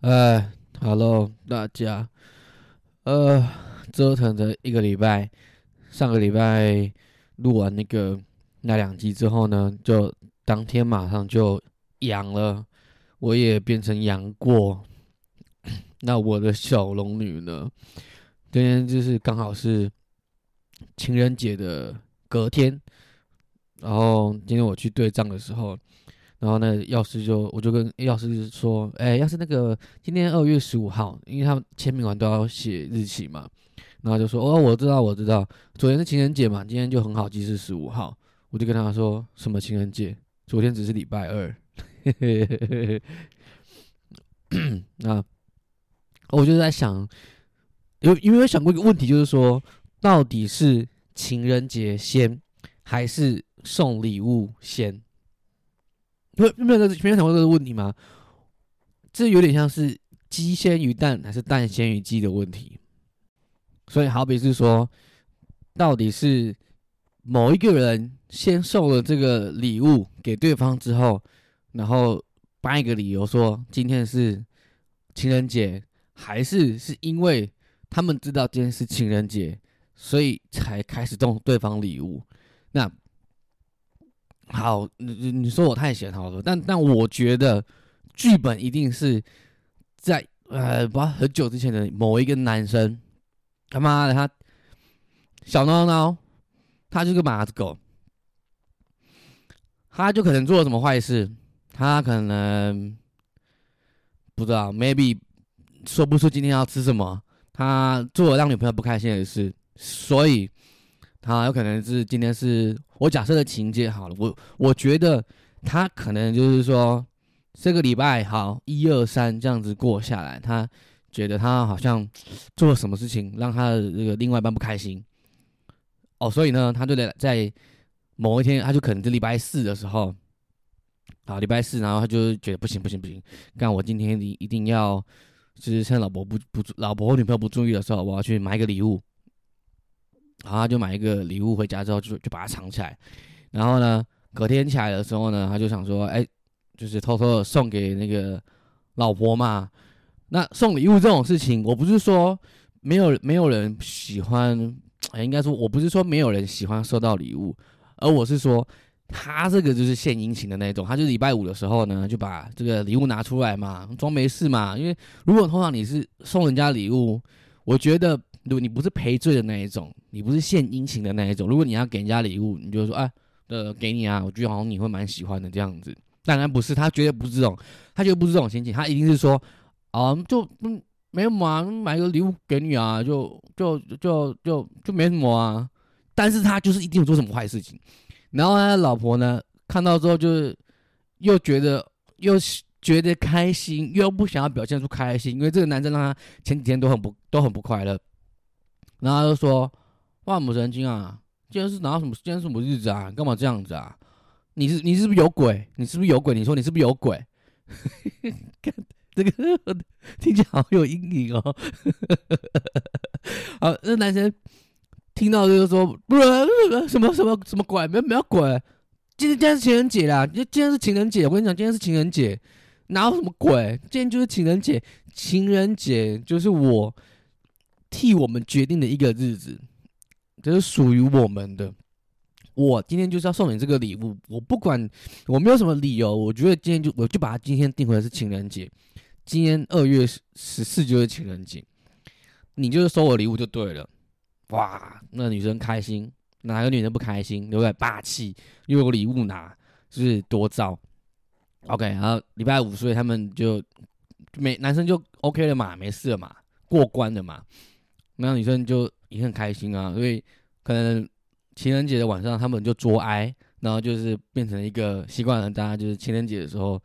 哎，Hello，大家，呃，折腾了一个礼拜，上个礼拜录完那个那两集之后呢，就当天马上就阳了，我也变成阳过。那我的小龙女呢，今天就是刚好是情人节的隔天，然后今天我去对账的时候。然后呢，药师就我就跟药师说，哎，要是那个今天二月十五号，因为他们签名完都要写日期嘛，然后就说，哦，我知道，我知道，昨天是情人节嘛，今天就很好记是十五号，我就跟他说，什么情人节？昨天只是礼拜二。那我就在想，有有没有想过一个问题，就是说，到底是情人节先，还是送礼物先？有没有没有想过这个问题吗？这有点像是鸡先于蛋还是蛋先于鸡的问题。所以好比是说，到底是某一个人先送了这个礼物给对方之后，然后颁一个理由说今天是情人节，还是是因为他们知道今天是情人节，所以才开始送对方礼物？那？好，你你你说我太闲好了，但但我觉得剧本一定是在呃，不很久之前的某一个男生，他妈的他小孬孬，他就是个马子狗，他就可能做了什么坏事，他可能不知道，maybe 说不出今天要吃什么，他做了让女朋友不开心的事，所以。他有可能是今天是我假设的情节好了，我我觉得他可能就是说这个礼拜好一二三这样子过下来，他觉得他好像做了什么事情让他的这个另外一半不开心，哦，所以呢，他就得在某一天，他就可能是礼拜四的时候，好礼拜四，然后他就觉得不行不行不行，干我今天一一定要就是趁老婆不不老婆或女朋友不注意的时候，我要去买一个礼物。然后他就买一个礼物回家之后，就就把它藏起来。然后呢，隔天起来的时候呢，他就想说，哎，就是偷偷的送给那个老婆嘛。那送礼物这种事情，我不是说没有没有人喜欢，哎应该说我不是说没有人喜欢收到礼物，而我是说他这个就是献殷勤的那种。他就是礼拜五的时候呢，就把这个礼物拿出来嘛，装没事嘛。因为如果通常你是送人家礼物，我觉得。如果你不是赔罪的那一种，你不是献殷勤的那一种，如果你要给人家礼物，你就说啊，呃，给你啊，我觉得好像你会蛮喜欢的这样子。当然不是，他绝对不是这种，他绝对不是这种心情，他一定是说，啊，就嗯，没有嘛，买个礼物给你啊，就就就就就没什么啊。但是他就是一定有做什么坏事情，然后他的老婆呢看到之后就是又觉得又觉得开心，又不想要表现出开心，因为这个男生让他前几天都很不都很不快乐。然后他就说：“哇，母神经啊！今天是哪什么？今天是什么日子啊？干嘛这样子啊？你是你是不是有鬼？你是不是有鬼？你说你是不是有鬼？看这个听起来好有阴影哦。好，那男生听到就说：不是什么什么什么鬼？没有没有鬼！今天今天是情人节啦！今今天是情人节，我跟你讲，今天是情人节，哪有什么鬼？今天就是情人节，情人节就是我。”替我们决定的一个日子，这是属于我们的。我今天就是要送你这个礼物，我不管我没有什么理由，我觉得今天就我就把它今天定回来是情人节。今天二月十四就是情人节，你就是收我礼物就对了。哇，那女生开心，哪个女生不开心？对不对？霸气又有礼物拿，就是多糟。OK，然后礼拜五，所以他们就没男生就 OK 了嘛，没事了嘛，过关了嘛。那女生就也很开心啊，所以可能情人节的晚上他们就作哀，然后就是变成一个习惯了，大家就是情人节的时候，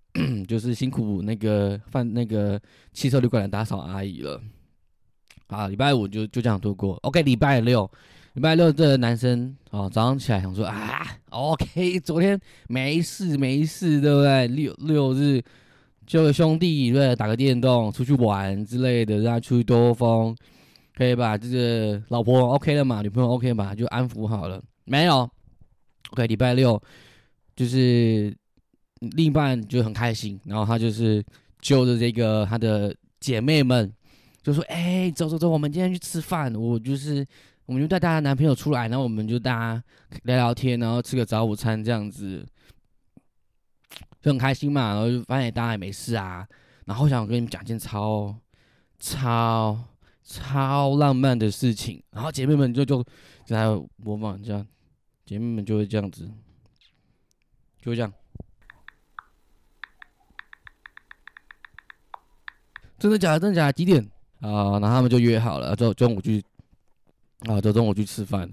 就是辛苦那个饭那个汽车旅馆的打扫阿姨了。啊，礼拜五就就这样度过。OK，礼拜六，礼拜六这个男生哦，早上起来想说啊，OK，昨天没事没事，对不对？六六日就个兄弟对，打个电动，出去玩之类的，让他出去兜风。可以把这个老婆 OK 了嘛？女朋友 OK 嘛？就安抚好了。没有，OK。礼拜六就是另一半就很开心，然后他就是揪着这个她的姐妹们，就说：“哎，走走走，我们今天去吃饭。我就是，我们就带大家男朋友出来，然后我们就大家聊聊天，然后吃个早午餐这样子，就很开心嘛。然后就发现大家也没事啊。然后想跟你们讲件超超超浪漫的事情。然后姐妹们就就在模仿这样，姐妹们就会这样子。”就会这样，真的假的？真的假的？几点啊？然后他们就约好了，就中午去啊，就中午去吃饭。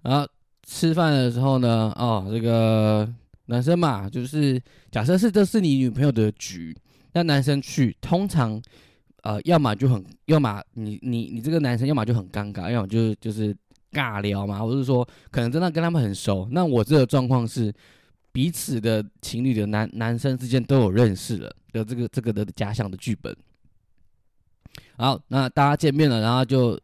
然后吃饭的时候呢，哦，这个男生嘛，就是假设是这是你女朋友的局，那男生去，通常呃，要么就很，要么你你你这个男生，要么就很尴尬，要么就是就是尬聊嘛，或者说可能真的跟他们很熟。那我这个状况是。彼此的情侣的男男生之间都有认识了的这个这个的假想的剧本。好，那大家见面了，然后就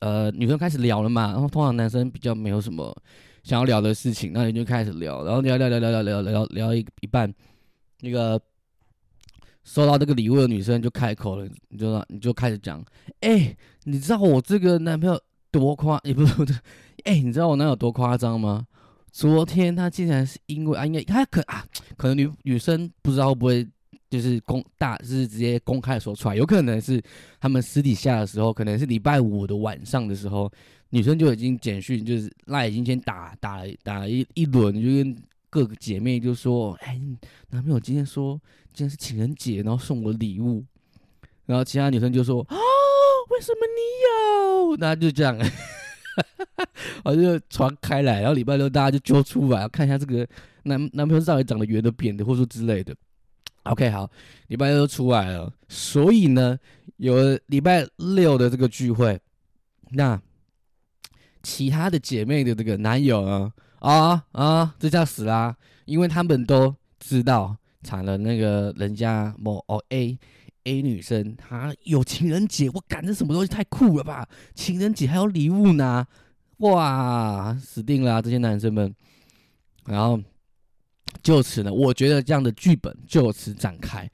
呃女生开始聊了嘛，然后通常男生比较没有什么想要聊的事情，那你就开始聊，然后聊聊聊聊聊聊聊聊一一半，那个收到这个礼物的女生就开口了，你就你就开始讲，哎，你知道我这个男朋友多夸，也不是不是，哎，你知道我男友多夸张吗？昨天他竟然是因为啊，应该他可啊，可能女女生不知道会不会就是公大，就是直接公开说出来，有可能是他们私底下的时候，可能是礼拜五的晚上的时候，女生就已经简讯，就是那已经先打打了打了一一轮，就跟各个姐妹就说，哎，男朋友今天说今天是情人节，然后送我礼物，然后其他女生就说啊，为什么你有？那就这样。我就传开来，然后礼拜六大家就揪出来，看一下这个男男朋友到底长得圆的、扁的，或者说之类的。OK，好，礼拜六出来了，所以呢，有礼拜六的这个聚会，那其他的姐妹的这个男友呢，啊啊，这叫死啦，因为他们都知道，惨了，那个人家某哦 A。A 女生她有情人节，我感这什么东西太酷了吧！情人节还有礼物呢，哇，死定了这些男生们。然后就此呢，我觉得这样的剧本就此展开。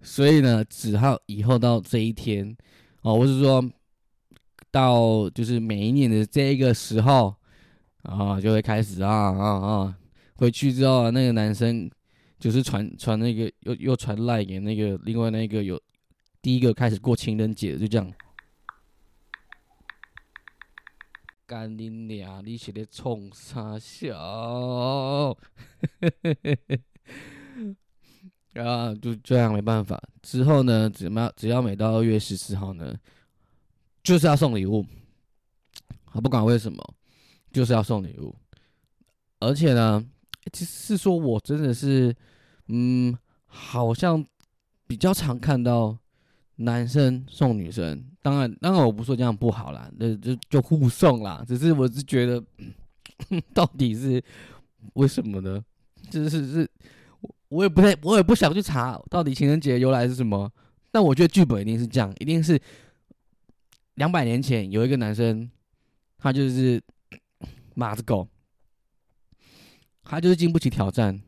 所以呢，只好以后到这一天哦，我是说到就是每一年的这个时候啊，就会开始啊啊啊，回去之后那个男生就是传传那个又又传赖给那个另外那个有。第一个开始过情人节，就这样。干你娘！你是咧冲啥笑？啊，就这样没办法。之后呢，只要只要每到二月十四号呢，就是要送礼物。我不管为什么，就是要送礼物。而且呢，其实是说我真的是，嗯，好像比较常看到。男生送女生，当然，当然我不说这样不好啦，那就就互送啦。只是我是觉得，到底是为什么呢？就是是，我我也不太，我也不想去查到底情人节由来是什么。但我觉得剧本一定是这样，一定是两百年前有一个男生，他就是马子狗，他就是经不起挑战，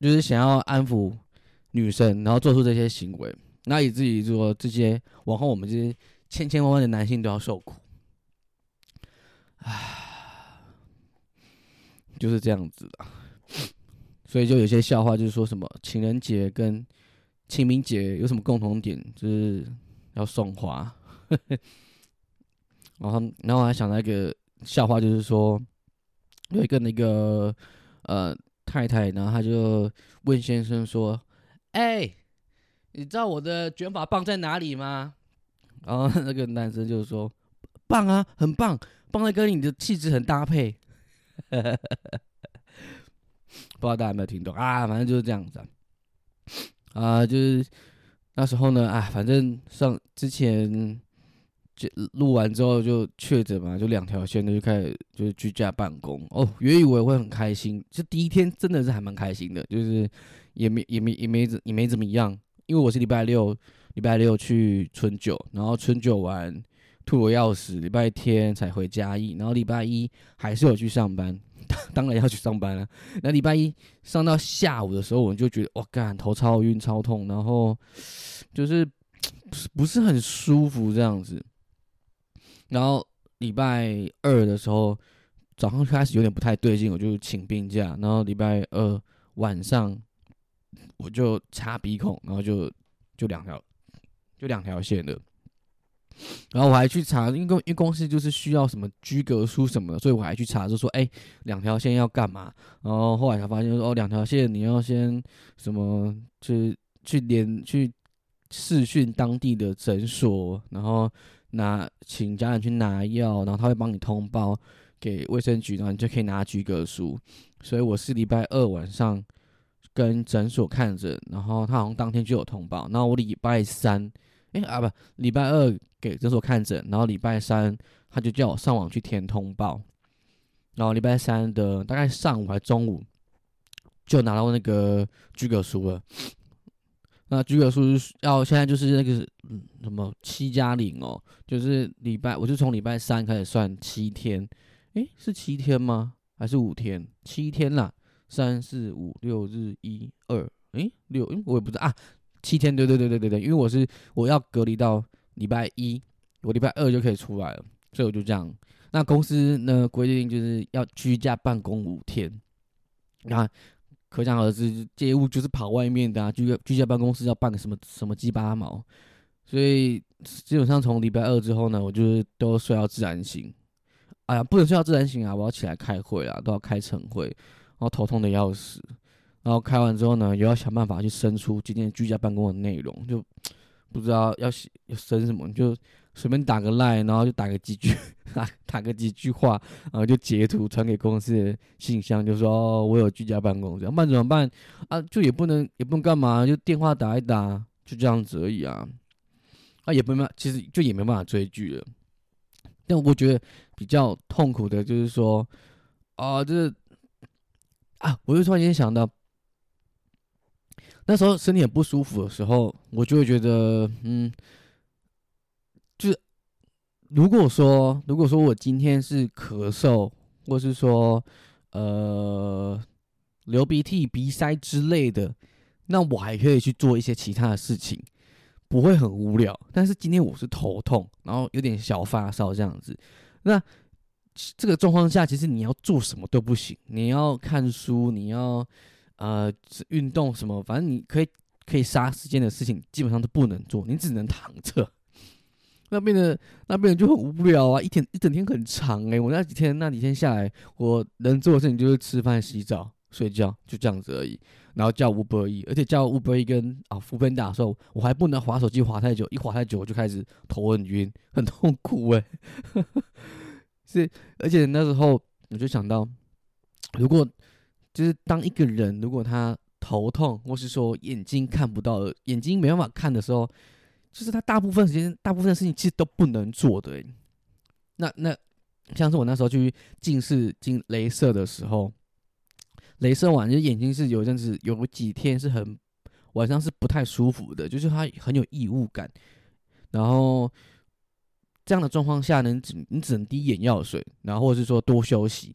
就是想要安抚女生，然后做出这些行为。那以至于说，这些往后我们这些千千万万的男性都要受苦，唉，就是这样子的。所以就有些笑话，就是说什么情人节跟清明节有什么共同点，就是要送花。然后，然后我还想到一个笑话，就是说有一个那个呃太太，然后他就问先生说：“哎。”你知道我的卷发棒在哪里吗？然后那个男生就说：“棒啊，很棒，棒在跟你的气质很搭配。”不知道大家有没有听懂啊？反正就是这样子啊，就是那时候呢，啊，反正上之前录完之后就确诊嘛，就两条线就开始就是居家办公哦。原以为会很开心，就第一天真的是还蛮开心的，就是也没也没也没怎也没怎么样。因为我是礼拜六，礼拜六去春酒，然后春酒完吐我要死，礼拜天才回嘉义，然后礼拜一还是有去上班，当然要去上班了。那礼拜一上到下午的时候，我就觉得哇，干头超晕超痛，然后就是不是很舒服这样子。然后礼拜二的时候早上开始有点不太对劲，我就请病假，然后礼拜二晚上我就插鼻孔，然后就就两条就两条线的。然后我还去查，因为因为公司就是需要什么居格书什么的，所以我还去查，就说哎，两条线要干嘛？然后后来才发现说哦，两条线你要先什么去去连去试训当地的诊所，然后拿请家人去拿药，然后他会帮你通报给卫生局，然后你就可以拿居格书。所以我是礼拜二晚上跟诊所看诊，然后他好像当天就有通报，然后我礼拜三。哎啊不，礼拜二给诊所看诊，然后礼拜三他就叫我上网去填通报，然后礼拜三的大概上午还中午就拿到那个居格书了。那居格数要现在就是那个嗯什么七加零哦，就是礼拜我是从礼拜三开始算七天，诶，是七天吗？还是五天？七天啦，三四五六日一二，诶，六，诶，我也不知道啊。七天，对对对对对对，因为我是我要隔离到礼拜一，我礼拜二就可以出来了，所以我就这样。那公司呢规定就是要居家办公五天，那可想而知，业务就是跑外面的啊，居居家办公室要办个什么什么鸡巴毛，所以基本上从礼拜二之后呢，我就是都睡到自然醒。哎呀，不能睡到自然醒啊，我要起来开会啊，都要开晨会，然后头痛的要死。然后开完之后呢，又要想办法去生出今天居家办公的内容，就不知道要写要生什么，就随便打个赖，然后就打个几句，打打个几句话，然后就截图传给公司的信箱，就说哦，我有居家办公，这样办怎么办啊？就也不能也不能干嘛，就电话打一打，就这样子而已啊。啊，也不办法其实就也没办法追剧了。但我觉得比较痛苦的就是说，啊，就是啊，我就突然间想到。那时候身体很不舒服的时候，我就会觉得，嗯，如果说，如果说我今天是咳嗽，或是说，呃，流鼻涕、鼻塞之类的，那我还可以去做一些其他的事情，不会很无聊。但是今天我是头痛，然后有点小发烧这样子，那这个状况下，其实你要做什么都不行，你要看书，你要。呃，运动什么，反正你可以可以杀时间的事情，基本上都不能做，你只能躺着。那边的那边就很无聊啊，一天一整天很长诶，我那几天那几天下来，我能做的事情就是吃饭、洗澡、睡觉，就这样子而已。然后叫 Uber E，而且叫 Uber E 跟啊扶贫打的时候，我还不能划手机划太久，一划太久我就开始头很晕，很痛苦诶。是，而且那时候我就想到，如果。就是当一个人如果他头痛，或是说眼睛看不到，眼睛没办法看的时候，就是他大部分时间、大部分的事情其实都不能做的。那那像是我那时候去近视、进镭射的时候，镭射完就眼睛是有阵子有几天是很晚上是不太舒服的，就是它很有异物感。然后这样的状况下呢，只你只能滴眼药水，然后或是说多休息。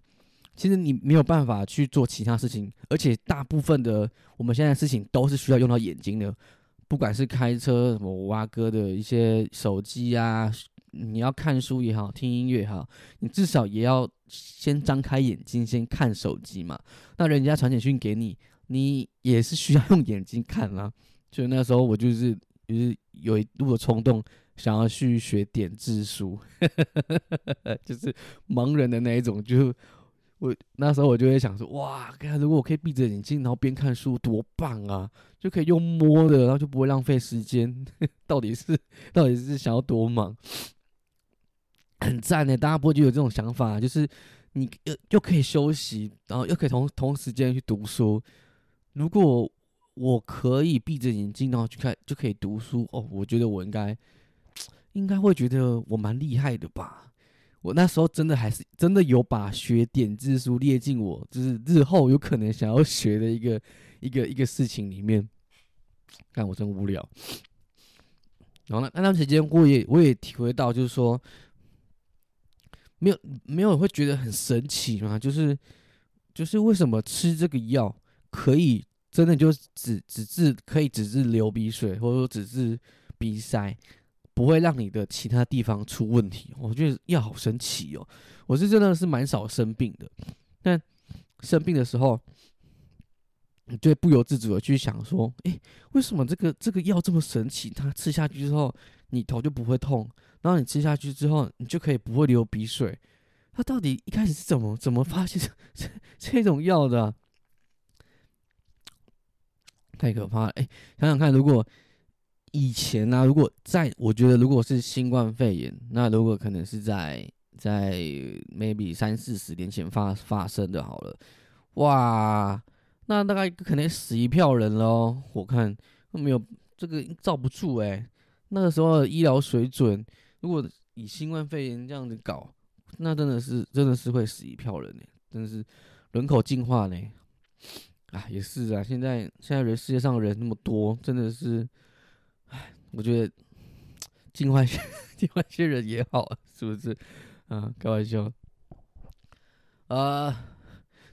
其实你没有办法去做其他事情，而且大部分的我们现在事情都是需要用到眼睛的，不管是开车、什么挖哥的一些手机啊，你要看书也好，听音乐也好，你至少也要先张开眼睛先看手机嘛。那人家传简讯给你，你也是需要用眼睛看啦啊。就那时候我就是就是有一度的冲动，想要去学点字书，就是盲人的那一种就。我那时候我就会想说，哇，看如果我可以闭着眼睛，然后边看书，多棒啊！就可以用摸的，然后就不会浪费时间。到底是到底是想要多忙？很赞的，大家不会就有这种想法，就是你又又可以休息，然后又可以同同时间去读书。如果我可以闭着眼睛，然后去看就可以读书哦，我觉得我应该 应该会觉得我蛮厉害的吧。我那时候真的还是真的有把学点字书列进我就是日后有可能想要学的一个一个一个事情里面。但我真无聊。然后呢，那段时间我也我也体会到，就是说，没有没有会觉得很神奇吗？就是就是为什么吃这个药可以真的就只只治可以只治流鼻水，或者说只治鼻塞，不会让你的其他地方出问题？我觉得药好神奇哦！我是真的是蛮少生病的，但生病的时候。你就不由自主的去想说，哎，为什么这个这个药这么神奇？它吃下去之后，你头就不会痛，然后你吃下去之后，你就可以不会流鼻水。它到底一开始是怎么怎么发现这 这种药的？太可怕了！哎，想想看，如果以前呢，如果在，我觉得如果是新冠肺炎，那如果可能是在在 maybe 三四十年前发发生的好了，哇！那大概可能死一票人喽，我看没有这个罩不住哎。那个时候的医疗水准，如果以新冠肺炎这样子搞，那真的是真的是会死一票人呢，真的是人口进化呢。啊，也是啊，现在现在人世界上人那么多，真的是，唉，我觉得进化些进化些人也好，是不是？啊，开玩笑，啊。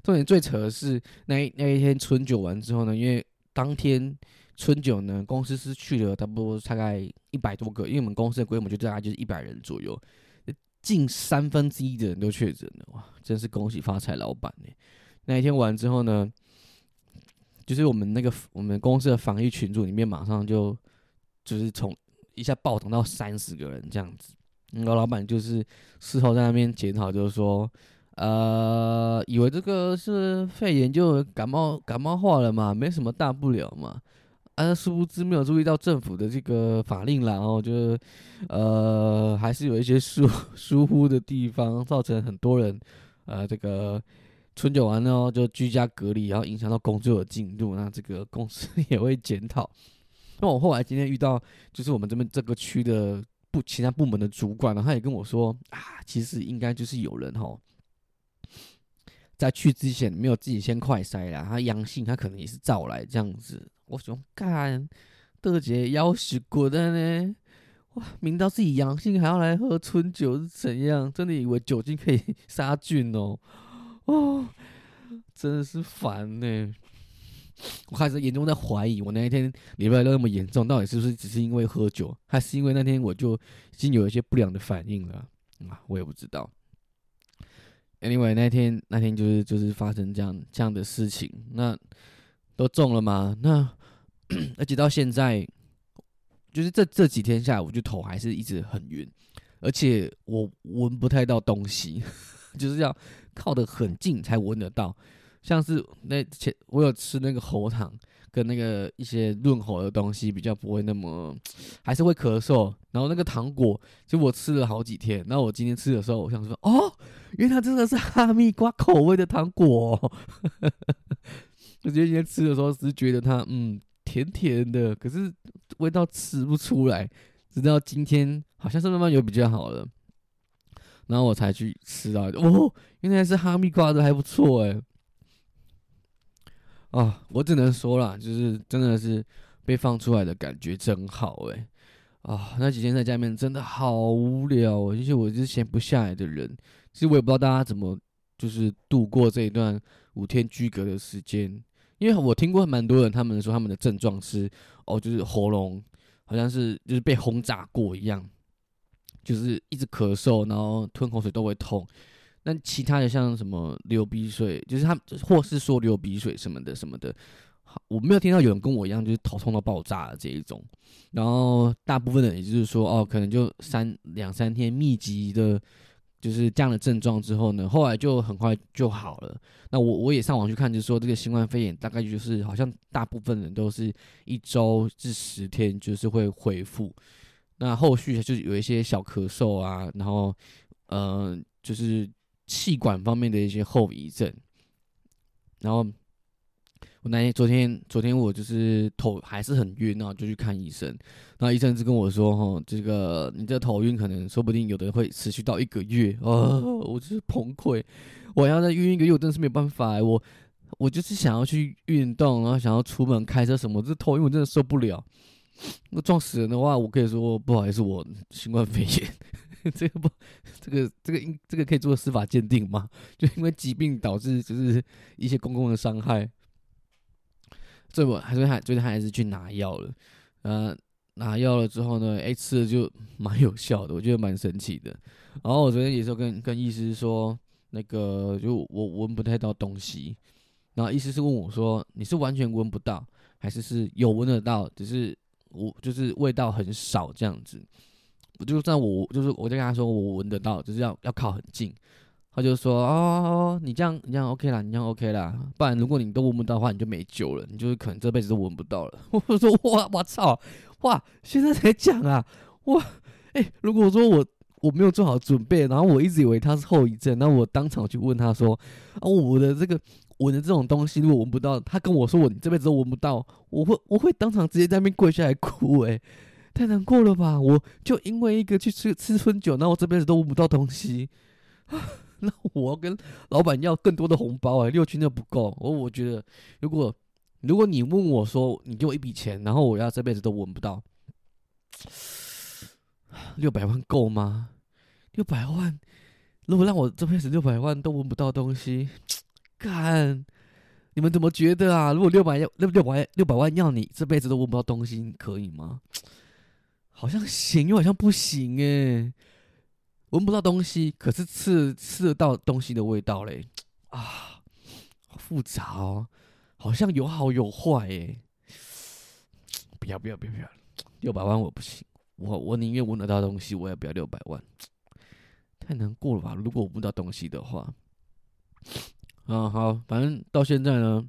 重点最扯的是那一那一天春酒完之后呢，因为当天春酒呢，公司是去了差不多大概一百多个，因为我们公司的规模就大概就是一百人左右，近三分之一的人都确诊了，哇，真是恭喜发财老板呢！那一天完之后呢，就是我们那个我们公司的防疫群组里面马上就就是从一下暴涨到三十个人这样子，然后老板就是事后在那边检讨，就是说。呃，以为这个是肺炎，就感冒感冒化了嘛，没什么大不了嘛。啊，殊不知没有注意到政府的这个法令啦，然后就呃，还是有一些疏疏忽的地方，造成很多人呃，这个春酒完呢就居家隔离，然后影响到工作的进度。那这个公司 也会检讨。那我后来今天遇到，就是我们这边这个区的部其他部门的主管呢，他也跟我说啊，其实应该就是有人哈。在去之前没有自己先快筛啦，他阳性，他可能也是照来这样子。我想干，德姐要死过的呢！哇，明知道自己阳性还要来喝春酒是怎样？真的以为酒精可以 杀菌哦？哦，真的是烦呢！我开始严重在怀疑，我那一天礼拜六那么严重，到底是不是只是因为喝酒，还是因为那天我就已经有一些不良的反应了？啊，我也不知道。Anyway，那天那天就是就是发生这样这样的事情，那都中了吗？那 而且到现在，就是这这几天下来，我就头还是一直很晕，而且我闻不太到东西，就是要靠得很近才闻得到，像是那前我有吃那个喉糖。跟那个一些润喉的东西比较不会那么，还是会咳嗽。然后那个糖果，就我吃了好几天。那我今天吃的时候，我想说，哦，因为它真的是哈密瓜口味的糖果。我觉得今天吃的时候，只是觉得它嗯甜甜的，可是味道吃不出来。直到今天，好像是慢慢有比较好了，然后我才去吃到，哦，原来是哈密瓜的，还不错哎。啊，我只能说了，就是真的是被放出来的感觉真好哎！啊，那几天在家里面真的好无聊，哦而且我是闲不下来的人。其实我也不知道大家怎么就是度过这一段五天居隔的时间，因为我听过蛮多人他们说他们的症状是哦，就是喉咙好像是就是被轰炸过一样，就是一直咳嗽，然后吞口水都会痛。那其他的像什么流鼻水，就是他或是说流鼻水什么的什么的，好我没有听到有人跟我一样就是头痛到爆炸的这一种。然后大部分的也就是说，哦，可能就三两三天密集的，就是这样的症状之后呢，后来就很快就好了。那我我也上网去看，就是说这个新冠肺炎大概就是好像大部分人都是一周至十天就是会恢复。那后续就是有一些小咳嗽啊，然后嗯，就是。气管方面的一些后遗症，然后我那天昨天昨天我就是头还是很晕啊，就去看医生。那医生就跟我说：“哈，这个你这头晕可能说不定有的会持续到一个月啊！”我就是崩溃，我要再晕一个月，我真的是没有办法。我我就是想要去运动，然后想要出门开车什么，这头晕我真的受不了。那撞死人的话，我可以说不好意思，我新冠肺炎。这个不，这个这个应这个可以做司法鉴定吗？就因为疾病导致就是一些公共的伤害，所以我还是还最近还是去拿药了。呃，拿药了之后呢，哎，吃了就 蛮有效的，我觉得蛮神奇的。然后我昨天也是跟跟医师说，那个就我闻不太到东西，然后医师是问我说，你是完全闻不到，还是是有闻得到，只是我就是味道很少这样子。就算我就是我就跟他说我闻得到，就是要要靠很近。他就说哦，你这样你这样 OK 啦，你这样 OK 啦。不然如果你都闻不到的话，你就没救了，你就是可能这辈子都闻不到了。我说哇我操哇，现在才讲啊哇哎，如果说我我没有做好准备，然后我一直以为他是后遗症，那我当场去问他说啊我的这个闻的这种东西如果闻不到，他跟我说我这辈子都闻不到，我会我会当场直接在那边跪下来哭哎。太难过了吧！我就因为一个去吃吃春酒，那我这辈子都闻不到东西，那我要跟老板要更多的红包哎，六千都不够。我我觉得，如果如果你问我说，你给我一笔钱，然后我要这辈子都闻不到，六百万够吗？六百万，如果让我这辈子六百万都闻不到东西，干，你们怎么觉得啊？如果六百要六六百六百万要你这辈子都闻不到东西，可以吗？好像行又好像不行诶，闻不到东西，可是吃吃得到东西的味道嘞，啊，好复杂哦，好像有好有坏诶。不要不要不要不要，六百万我不行，我我宁愿闻得到东西，我也不要六百万，太难过了吧？如果我闻不到东西的话，啊好，反正到现在呢，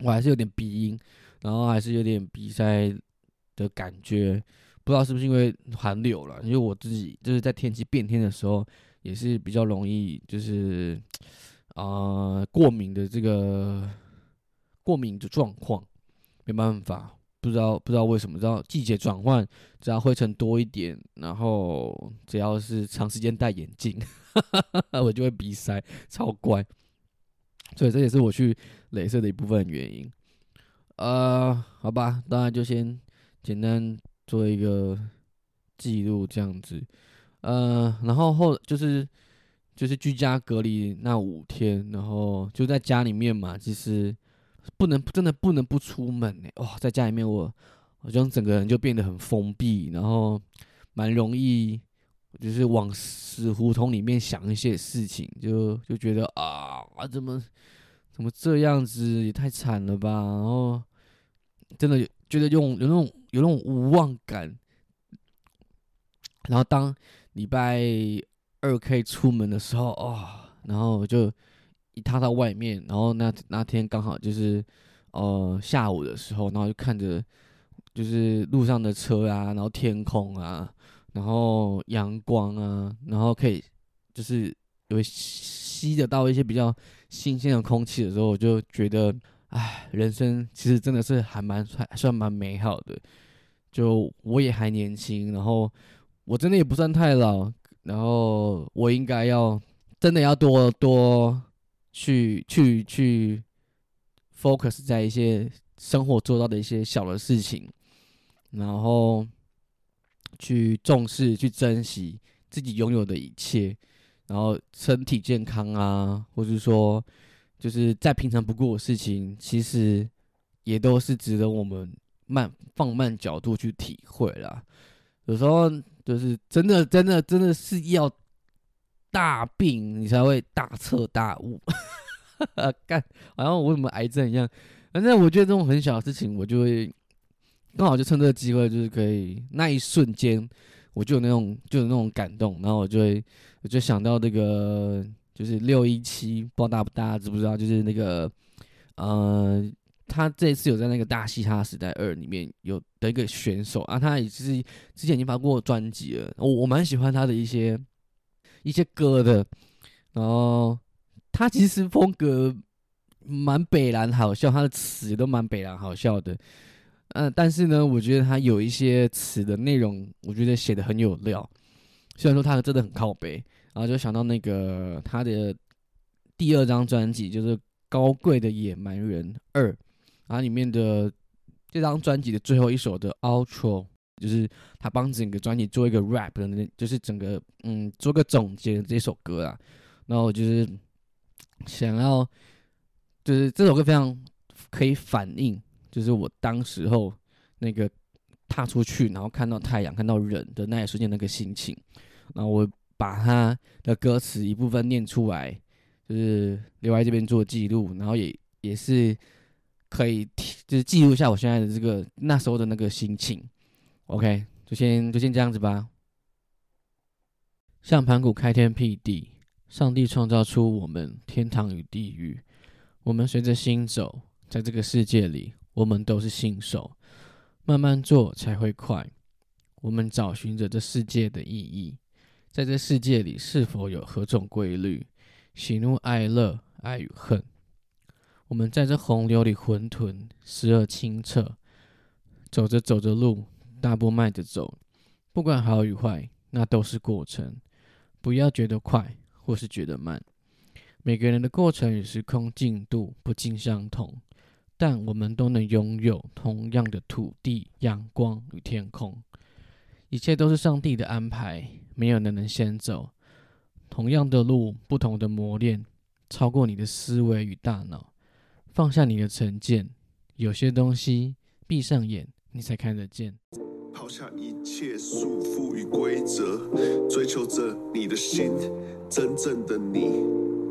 我还是有点鼻音，然后还是有点鼻塞。的感觉，不知道是不是因为寒流了，因为我自己就是在天气变天的时候，也是比较容易就是啊过敏的这个过敏的状况，没办法，不知道不知道为什么，知道季节转换，只要灰尘多一点，然后只要是长时间戴眼镜，我就会鼻塞，超乖，所以这也是我去镭射的一部分原因。呃，好吧，当然就先。简单做一个记录，这样子，呃，然后后就是就是居家隔离那五天，然后就在家里面嘛，其实不能真的不能不出门呢。哇，在家里面我好像整个人就变得很封闭，然后蛮容易就是往死胡同里面想一些事情，就就觉得啊啊怎么怎么这样子也太惨了吧，然后真的觉得用有那种。有那种无望感，然后当礼拜二可以出门的时候，哦，然后就一踏到外面，然后那那天刚好就是呃下午的时候，然后就看着就是路上的车啊，然后天空啊，然后阳光啊，然后可以就是有吸得到一些比较新鲜的空气的时候，我就觉得。唉，人生其实真的是还蛮还算蛮美好的。就我也还年轻，然后我真的也不算太老，然后我应该要真的要多多去去去 focus 在一些生活做到的一些小的事情，然后去重视、去珍惜自己拥有的一切，然后身体健康啊，或者说。就是再平常不过的事情，其实也都是值得我们慢放慢角度去体会啦。有时候就是真的、真的、真的是要大病，你才会大彻大悟。干，好像我什么癌症一样。反正我觉得这种很小的事情，我就会刚好就趁这个机会，就是可以那一瞬间，我就有那种就有那种感动，然后我就会我就想到这个。就是六一七，不知道大不大家知不知道？就是那个，呃，他这次有在那个《大嘻哈时代二》里面有的一个选手啊，他也是之前已经发过专辑了。我我蛮喜欢他的一些一些歌的，然后他其实风格蛮北蓝好笑，他的词都蛮北蓝好笑的。嗯，但是呢，我觉得他有一些词的内容，我觉得写的很有料。虽然说他真的很靠北。然后就想到那个他的第二张专辑，就是《高贵的野蛮人二》，然后里面的这张专辑的最后一首的 outro，就是他帮整个专辑做一个 rap 的，就是整个嗯做个总结的这首歌啊。然后就是想要，就是这首歌非常可以反映，就是我当时候那个踏出去，然后看到太阳、看到人的那一瞬间那个心情。然后我把他的歌词一部分念出来，就是留在这边做记录，然后也也是可以，就是记录一下我现在的这个那时候的那个心情。OK，就先就先这样子吧。像盘古开天辟地。上帝创造出我们天堂与地狱，我们随着心走，在这个世界里，我们都是新手，慢慢做才会快。我们找寻着这世界的意义，在这世界里是否有何种规律？喜怒哀乐，爱与恨。我们在这洪流里混沌，时而清澈，走着走着路，大步迈着走，不管好与坏，那都是过程。不要觉得快。或是觉得慢，每个人的过程与时空进度不尽相同，但我们都能拥有同样的土地、阳光与天空。一切都是上帝的安排没有人能先走。同样的路不同的磨练超过你的思维与大脑放下你的成见有些东西闭上眼你才看得见。抛下一切束缚与规则追求着你的心真正的你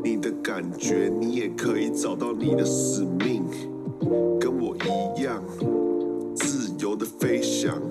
你的感觉你也可以找到你的使命跟我一样自由的飞翔。